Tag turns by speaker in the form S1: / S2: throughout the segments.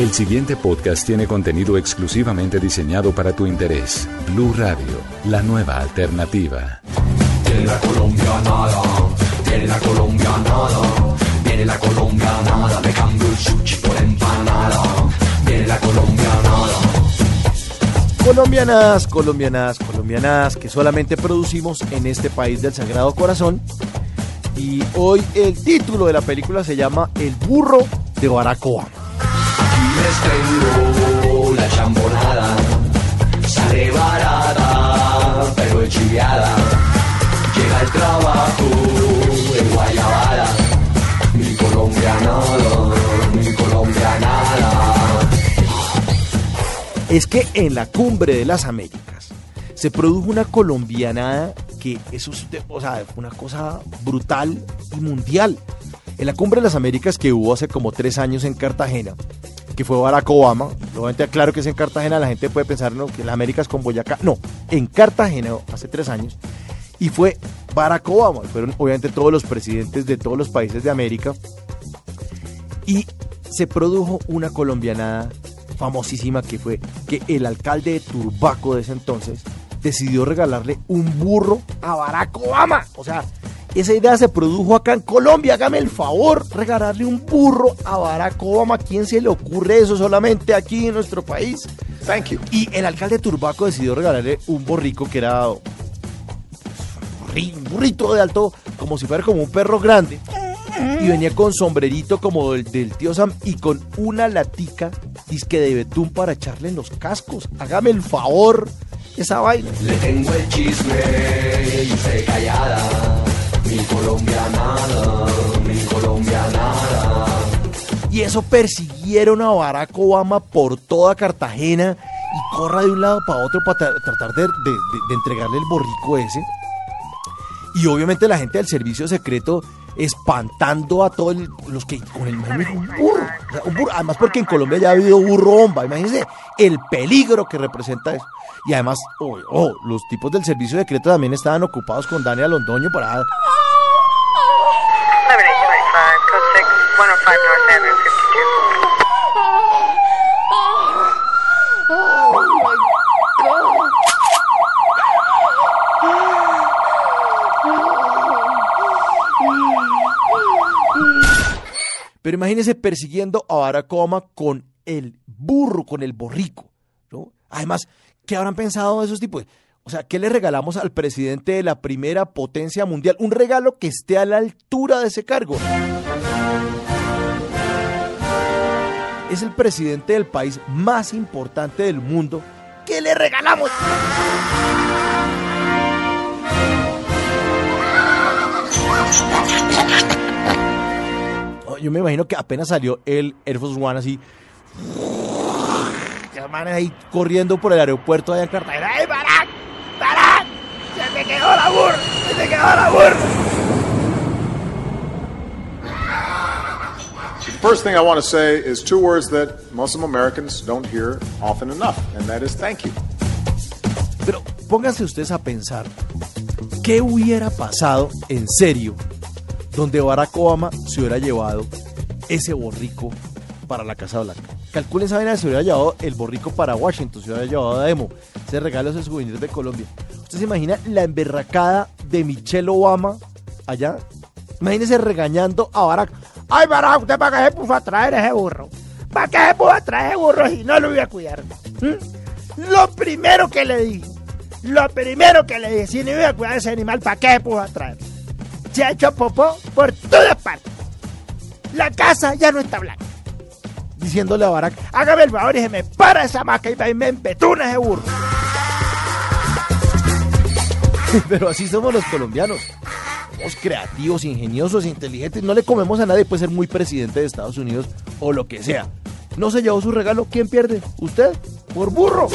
S1: El siguiente podcast tiene contenido exclusivamente diseñado para tu interés. Blue Radio, la nueva alternativa.
S2: Viene la colombianada, viene la colombianada, viene la colombianada, me cambio el sushi por empanada, viene la colombianada.
S3: Colombianas, colombianas, colombianas que solamente producimos en este país del Sagrado Corazón. Y hoy el título de la película se llama El burro de Barack Obama.
S2: Tengo la chambonada, sale barata, pero chiviada. Llega el trabajo en Guayabada, mi colombianada, mi colombianada.
S3: Es que en la cumbre de las Américas se produjo una colombianada que eso es o sea, una cosa brutal y mundial. En la cumbre de las Américas que hubo hace como tres años en Cartagena, que fue Barack Obama, obviamente claro que es en Cartagena, la gente puede pensar que las Américas con Boyacá, no, en Cartagena hace tres años, y fue Barack Obama, fueron obviamente todos los presidentes de todos los países de América, y se produjo una colombianada famosísima que fue que el alcalde de Turbaco de ese entonces decidió regalarle un burro a Barack Obama. O sea, esa idea se produjo acá en Colombia. Hágame el favor, regalarle un burro a Barack Obama. ¿A quién se le ocurre eso solamente aquí en nuestro país?
S4: Thank you.
S3: Y el alcalde de Turbaco decidió regalarle un borrico que era un burri- un burrito de alto, como si fuera como un perro grande. Y venía con sombrerito como el del tío Sam y con una latica disque de betún para echarle en los cascos. Hágame el favor, esa vaina.
S2: Le tengo el chisme y usted callada, mi colombianada, mi colombianada.
S3: Y eso persiguieron a Barack Obama por toda Cartagena y corra de un lado para otro para tra- tratar de, entregarle el borrico ese. Y obviamente la gente del servicio secreto espantando a todos los que con el un burro, un burro. Además porque en Colombia ya ha habido burro bomba. Imagínense el peligro que representa eso. Y además, los tipos del servicio secreto también estaban ocupados con Daniel Londoño para Pero imagínense persiguiendo a Barack Obama con el burro, con el borrico. ¿no? Además, ¿qué habrán pensado esos tipos? O sea, ¿qué le regalamos al presidente de la primera potencia mundial? Un regalo que esté a la altura de ese cargo. Es el presidente del país más importante del mundo. ¿Qué le regalamos? Oh, Yo me imagino que apenas salió el Air Force One así. Van ahí corriendo por el aeropuerto allá en Cartagena. ¡Ey, Barack! ¡Barack! ¡Se te quedó la burra! ¡Se te quedó la burra!
S4: First thing I want to say is two words that Muslim Americans don't hear often enough, and that is thank you.
S3: Pero pónganse ustedes a pensar, ¿qué hubiera pasado en serio donde Barack Obama se hubiera llevado ese borrico para la Casa Blanca? Calculen esa vaina, se hubiera llevado el borrico para Washington, se hubiera llevado a Demo, ese regalo es el souvenir de Colombia. ¿Usted se imagina la emberracada de Michelle Obama allá? Imagínese regañando a Barack. Ay, Barack, ¿usted para qué se puso a traer ese burro? ¿Para qué se puso a traer ese burro si no lo voy a cuidar? ¿Mm? Lo primero que le dije, lo primero que le dije, si no iba a cuidar ese animal, ¿para qué se puso a traer? Se ha hecho popó por todas partes. La casa ya no está blanca. Diciéndole a Barack, hágame el favor y se me para esa maca y me empetuna ese burro. Pero así somos los colombianos. Somos creativos, ingeniosos, inteligentes. No le comemos a nadie. Puede ser muy presidente de Estados Unidos o lo que sea.
S5: no se llevó su regalo, ¿quién pierde? ¿Usted? Por burro.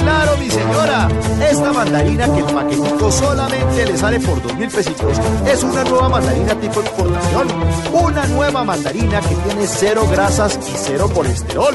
S3: Claro, mi señora. Esta mandarina que el paquetico solamente le sale por dos mil pesitos es una nueva mandarina tipo exportación. Una nueva mandarina que tiene cero grasas y cero colesterol.